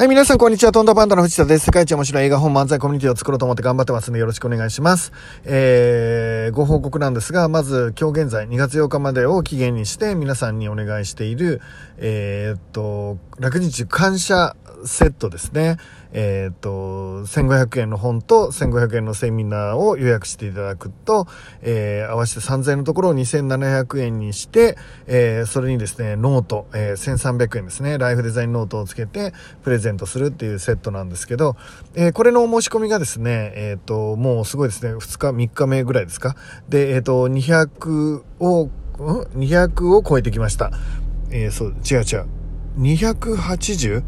はい、皆さん、こんにちは。トンダパンダの藤田です。世界一面白い映画本漫才コミュニティを作ろうと思って頑張ってますので、よろしくお願いします。えー、ご報告なんですが、まず、今日現在、2月8日までを期限にして、皆さんにお願いしている、えー、っと、楽日感謝セットですね。えっ、と、1500円の本と1500円のセミナーを予約していただくと、えー、合わせて3000円のところを2700円にして、えー、それにですね、ノート、えー、1300円ですね、ライフデザインノートをつけてプレゼントするっていうセットなんですけど、えー、これのお申し込みがですね、えっ、と、もうすごいですね、2日、3日目ぐらいですか？で、えっ、と、200を、ん？200を超えてきました。えー、そう、違う違う。280?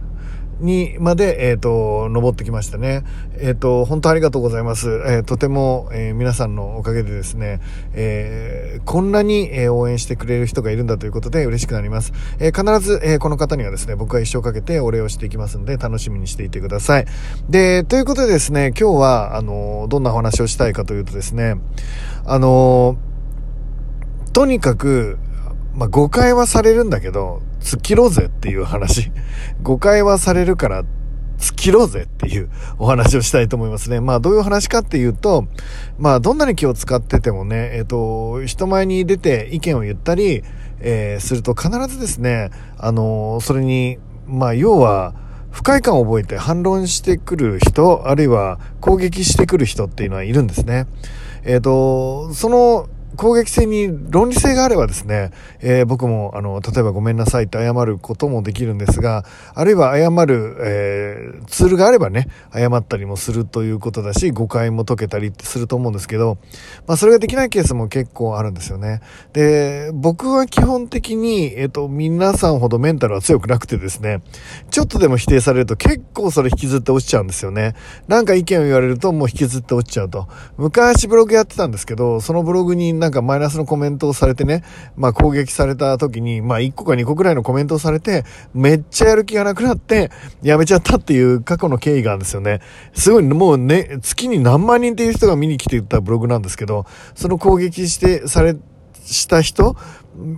にまで、えっ、ー、と、登ってきましたね。えっ、ー、と、本当ありがとうございます。えー、とても、え皆さんのおかげでですね、えこんなに、え応援してくれる人がいるんだということで嬉しくなります。え必ず、えこの方にはですね、僕が一生かけてお礼をしていきますんで、楽しみにしていてください。で、ということでですね、今日は、あの、どんなお話をしたいかというとですね、あの、とにかく、まあ、誤解はされるんだけど、突っ切ろうぜっていう話。誤解はされるから、突っ切ろうぜっていうお話をしたいと思いますね。まあどういう話かっていうと、まあどんなに気を使っててもね、えっ、と、人前に出て意見を言ったり、えー、すると必ずですね、あのそれに、まあ要は、不快感を覚えて反論してくる人、あるいは攻撃してくる人っていうのはいるんですね。えっ、と、その攻撃性に論理性があればですね、えー、僕も、あの、例えばごめんなさいって謝ることもできるんですが、あるいは謝る、えー、ツールがあればね、謝ったりもするということだし、誤解も解けたりってすると思うんですけど、まあ、それができないケースも結構あるんですよね。で、僕は基本的に、えっ、ー、と、皆さんほどメンタルは強くなくてですね、ちょっとでも否定されると結構それ引きずって落ちちゃうんですよね。なんか意見を言われるともう引きずって落ちちゃうと。昔ブログやってたんですけど、そのブログになんかマイナスのコメントをされてね、まあ攻撃された時に、まあ1個か2個くらいのコメントをされて、めっちゃやる気がなくなって、やめちゃったっていう過去の経緯があるんですよね。すごい、もうね、月に何万人っていう人が見に来てたブログなんですけど、その攻撃して、され、した人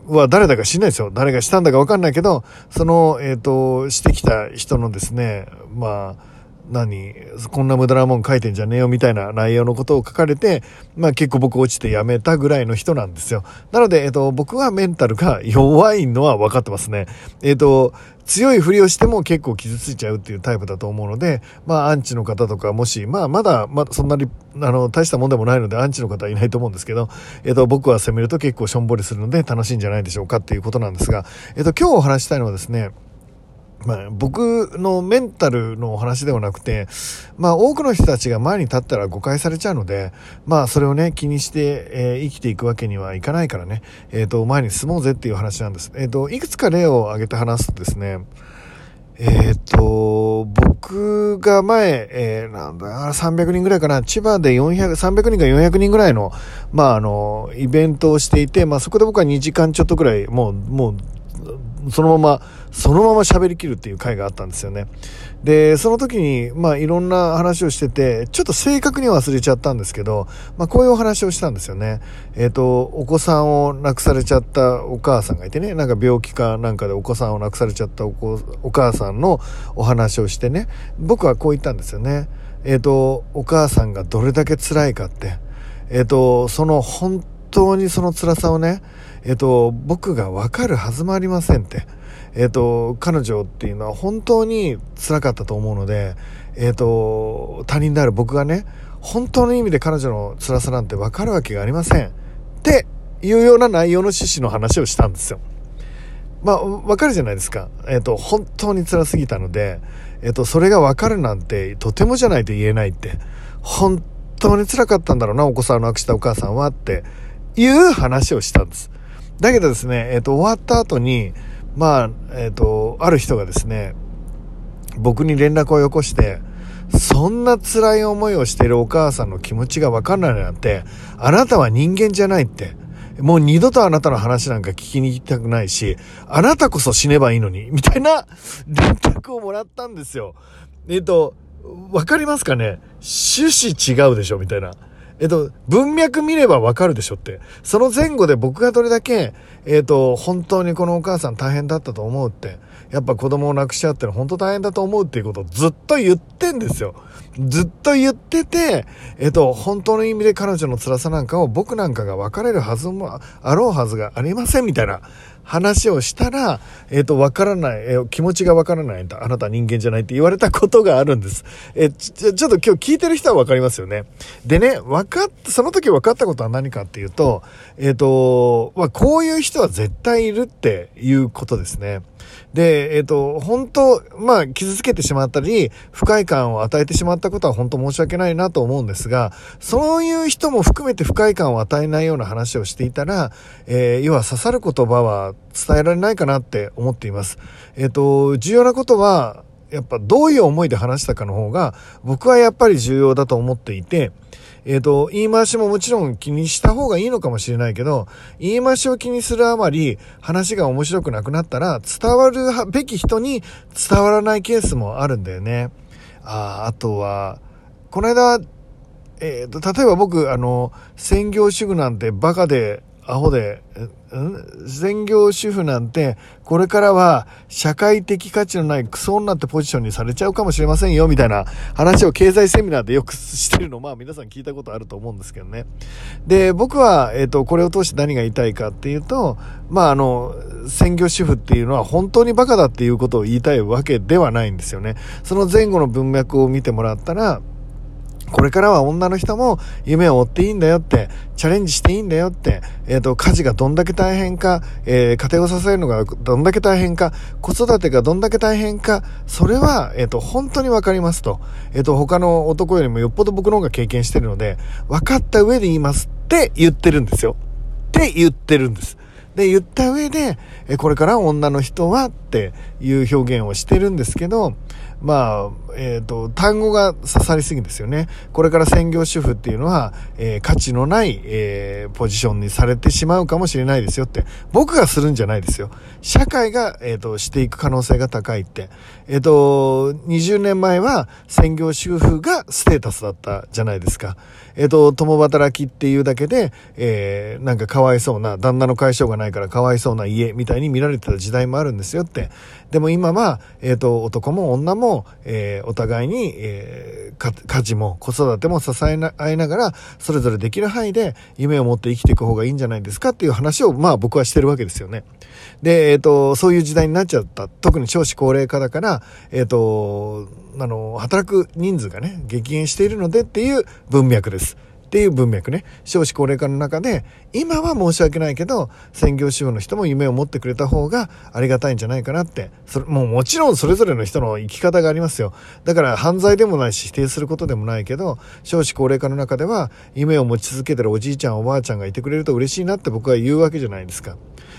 は誰だか知んないですよ。誰がしたんだかわかんないけど、その、えっ、ー、と、してきた人のですね、まあ、何、こんな無駄なもん書いてんじゃねえよみたいな内容のことを書かれて、まあ結構僕落ちてやめたぐらいの人なんですよ。なので、えっと、僕はメンタルが弱いのは分かってますね。えっと、強いふりをしても結構傷ついちゃうっていうタイプだと思うので、まあアンチの方とかもし、まあまだ、まだそんなに、あの、大したもんでもないのでアンチの方はいないと思うんですけど、えっと、僕は責めると結構しょんぼりするので楽しいんじゃないでしょうかっていうことなんですが、えっと、今日お話したいのはですね、まあ、僕のメンタルのお話ではなくて、まあ、多くの人たちが前に立ったら誤解されちゃうので、まあ、それをね、気にして、えー、生きていくわけにはいかないからね、えっ、ー、と、前に進もうぜっていう話なんです。えっ、ー、と、いくつか例を挙げて話すとですね、えっ、と、僕が前、えー、なんだ、300人ぐらいかな、千葉で400、300人か400人ぐらいの、まあ、あの、イベントをしていて、まあ、そこで僕は2時間ちょっとぐらい、もう、もう、そのまま、そのまま喋りきるっていう回があったんですよね。で、その時に、まあいろんな話をしてて、ちょっと正確に忘れちゃったんですけど、まあこういうお話をしたんですよね。えっ、ー、と、お子さんを亡くされちゃったお母さんがいてね、なんか病気かなんかでお子さんを亡くされちゃったお子お母さんのお話をしてね、僕はこう言ったんですよね。えっ、ー、と、お母さんがどれだけ辛いかって、えっ、ー、と、その本当にその辛さをね、えっと、僕がわかるはずもありませんって。えっと、彼女っていうのは本当に辛かったと思うので、えっと、他人である僕がね、本当の意味で彼女の辛さなんてわかるわけがありません。っていうような内容の趣旨の話をしたんですよ。まあ、わかるじゃないですか。えっ、と、本当に辛すぎたので、えっ、と、それがわかるなんてとてもじゃないと言えないって、本当に辛かったんだろうな、お子さんを亡くしたお母さんはっていう話をしたんです。だけどですね、えっ、ー、と、終わった後に、まあ、えっ、ー、と、ある人がですね、僕に連絡をよこして、そんな辛い思いをしているお母さんの気持ちがわかんないなんて、あなたは人間じゃないって。もう二度とあなたの話なんか聞きに行きたくないし、あなたこそ死ねばいいのに、みたいな連絡をもらったんですよ。えっ、ー、と、わかりますかね？趣旨違うでしょ？みたいな。えっと、文脈見ればわかるでしょって。その前後で僕がどれだけ、えっと、本当にこのお母さん大変だったと思うって。やっぱ子供を亡くしちゃっての本当大変だと思うっていうことをずっと言ってんですよ。ずっと言ってて、えっと、本当の意味で彼女の辛さなんかを僕なんかが別れるはずもあろうはずがありませんみたいな話をしたら、えっと、わからない、えー、気持ちがわからないんだ。あなた人間じゃないって言われたことがあるんです。えちょ、ちょっと今日聞いてる人はわかりますよね。でね、分かっ、その時分かったことは何かっていうと、えっと、まあ、こういう人は絶対いるっていうことですね。で、えっ、ー、と、本当、まあ、傷つけてしまったり、不快感を与えてしまったことは本当申し訳ないなと思うんですが、そういう人も含めて不快感を与えないような話をしていたら、え、要は刺さる言葉は伝えられないかなって思っています。えっ、と、重要なことは、やっぱどういう思いで話したかの方が、僕はやっぱり重要だと思っていて、えっ、と、言い回しももちろん気にした方がいいのかもしれないけど、言い回しを気にするあまり話が面白くなくなったら、伝わるべき人に伝わらないケースもあるんだよね。あ、あとは、この間、えっ、ー、と、例えば僕、あの、専業主婦なんてバカで、アホで、ん？専業主婦なんて、これからは社会的価値のないクソ女ってポジションにされちゃうかもしれませんよ、みたいな話を経済セミナーでよくしてるの、まあ皆さん聞いたことあると思うんですけどね。で、僕は、えっ、ー、と、これを通して何が言いたいかっていうと、まああの、専業主婦っていうのは本当にバカだっていうことを言いたいわけではないんですよね。その前後の文脈を見てもらったら、これからは女の人も夢を追っていいんだよって、チャレンジしていいんだよって、えっ、ー、と、家事がどんだけ大変か、えー、家庭を支えるのがどんだけ大変か、子育てがどんだけ大変か、それは、えっ、ー、と、本当にわかりますと。えっ、と、他の男よりもよっぽど僕の方が経験してるので、分かった上で言いますって言ってるんですよ。って言ってるんです。で、言った上で、えこれから女の人はっていう表現をしてるんですけど、まあ、えっ、ー、と、単語が刺さりすぎですよね。これから専業主婦っていうのは、えー、価値のない、えー、ポジションにされてしまうかもしれないですよって。僕がするんじゃないですよ。社会が、えっ、と、していく可能性が高いって。えっ、と、20年前は専業主婦がステータスだったじゃないですか。えっ、と、共働きっていうだけで、えなんかかわいそうな、旦那の解消がないからかわいそうな家みたいに見られてた時代もあるんですよって。でも今は、えっ、と、男も女も、えお互いに、えー、家事も子育ても支え合いながら、それぞれできる範囲で夢を持って生きていく方がいいんじゃないですかっていう話を、まあ僕はしてるわけですよね。で、えっ、ー、と、そういう時代になっちゃった。特に少子高齢化だから、えっ、ー、と、あの、働く人数がね、激減しているのでっていう文脈です。っていう文脈ね。少子高齢化の中で、今は申し訳ないけど、専業主婦の人も夢を持ってくれた方がありがたいんじゃないかなって。それ、もうもちろんそれぞれの人の生き方がありますよ。だから犯罪でもないし否定することでもないけど、少子高齢化の中では夢を持ち続けてるおじいちゃんおばあちゃんがいてくれると嬉しいなって僕は言うわけじゃないですか。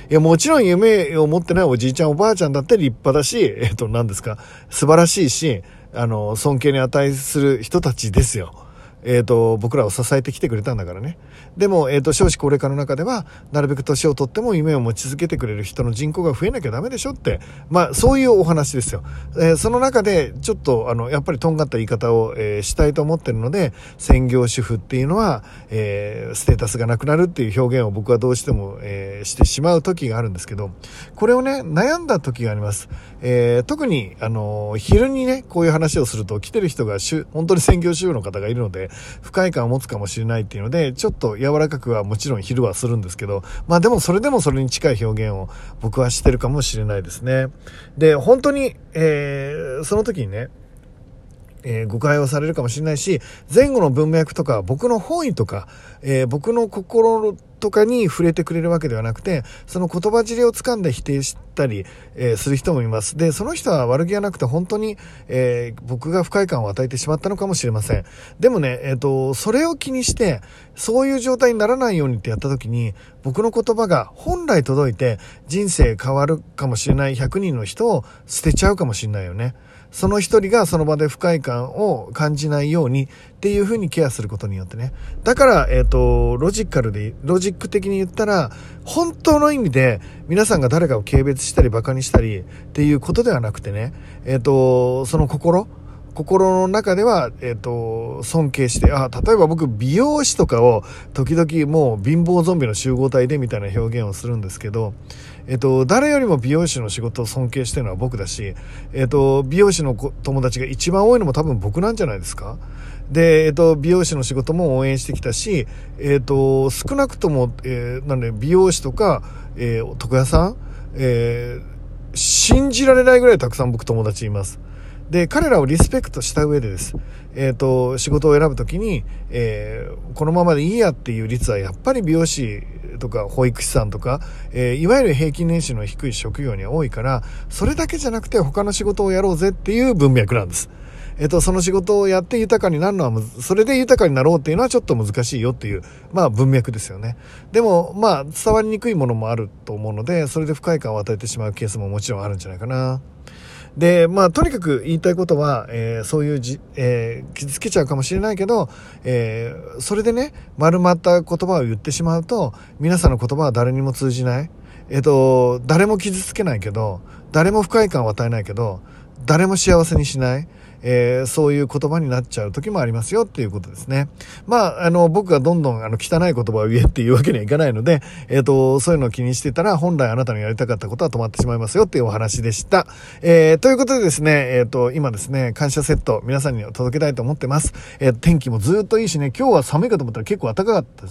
いや、もちろん夢を持ってないおじいちゃんおばあちゃんだって立派だし、えっと、何ですか、素晴らしいし、あの、尊敬に値する人たちですよ。え、ー、と、僕らを支えてきてくれたんだからね。でも、え、ー、と、少子高齢化の中では、なるべく年を取っても夢を持ち続けてくれる人の人口が増えなきゃダメでしょって、まあ、そういうお話ですよ。えー、その中で、ちょっと、あの、やっぱりとんがった言い方を、えしたいと思ってるので、専業主婦っていうのは、えステータスがなくなるっていう表現を僕はどうしても、えしてしまう時があるんですけど、これをね、悩んだ時があります。え特に、あの、昼にね、こういう話をすると、来てる人が本当に専業主婦の方がいるので、不快感を持つかもしれないっていうので、ちょっと柔らかくはもちろん昼はするんですけど、まあでもそれでもそれに近い表現を僕はしてるかもしれないですね。で、本当に、えー、その時にね、えー、誤解をされるかもしれないし、前後の文脈とか、僕の本意とか、えー、僕の心とかに触れてくれるわけではなくて、その言葉尻を掴んで否定したり、えー、する人もいます。で、その人は悪気がなくて本当に、え僕が不快感を与えてしまったのかもしれません。でもね、えっ、と、それを気にして、そういう状態にならないようにってやった時に、僕の言葉が本来届いて人生変わるかもしれない100人の人を捨てちゃうかもしれないよね。その一人がその場で不快感を感じないようにっていうふうにケアすることによってね。だから、えっ、ー、と、ロジカルで、ロジック的に言ったら、本当の意味で皆さんが誰かを軽蔑したり馬鹿にしたりっていうことではなくてね、えっ、ー、と、その心、心の中では、えっ、と、尊敬して、あ、例えば僕、美容師とかを時々もう貧乏ゾンビの集合体でみたいな表現をするんですけど、えっ、と、誰よりも美容師の仕事を尊敬してるのは僕だし、えっ、と、美容師の友達が一番多いのも多分僕なんじゃないですか？で、えっ、と、美容師の仕事も応援してきたし、えっ、と、少なくとも、え、なんで、美容師とか、えー、床屋さん、えー、信じられないぐらいたくさん僕友達います。で、彼らをリスペクトした上でです。えっ、ー、と、仕事を選ぶときに、えー、このままでいいやっていう率はやっぱり美容師とか保育士さんとか、えー、いわゆる平均年収の低い職業には多いから、それだけじゃなくて他の仕事をやろうぜっていう文脈なんです。えっ、と、その仕事をやって豊かになるのは、それで豊かになろうっていうのはちょっと難しいよっていう、まあ文脈ですよね。でも、まあ伝わりにくいものもあると思うので、それで不快感を与えてしまうケースももちろんあるんじゃないかな。で、まあ、とにかく言いたいことは、えー、そういうじ、えー、傷つけちゃうかもしれないけど、えー、それでね、丸まった言葉を言ってしまうと、皆さんの言葉は誰にも通じない。えっ、と、誰も傷つけないけど、誰も不快感を与えないけど、誰も幸せにしない。えー、そういう言葉になっちゃう時もありますよっていうことですね。まあ、あの、僕がどんどんあの汚い言葉を言えっていうわけにはいかないので、えっ、ー、と、そういうのを気にしてたら、本来あなたのやりたかったことは止まってしまいますよっていうお話でした。えー、ということでですね、えっ、と、今ですね、感謝セット皆さんに届けたいと思ってます。え天気もずっといいしね、今日は寒いかと思ったら結構暖かかった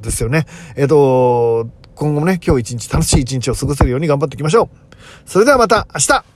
ですよね。えっ、と、今後もね、今日一日楽しい一日を過ごせるように頑張っていきましょう。それではまた明日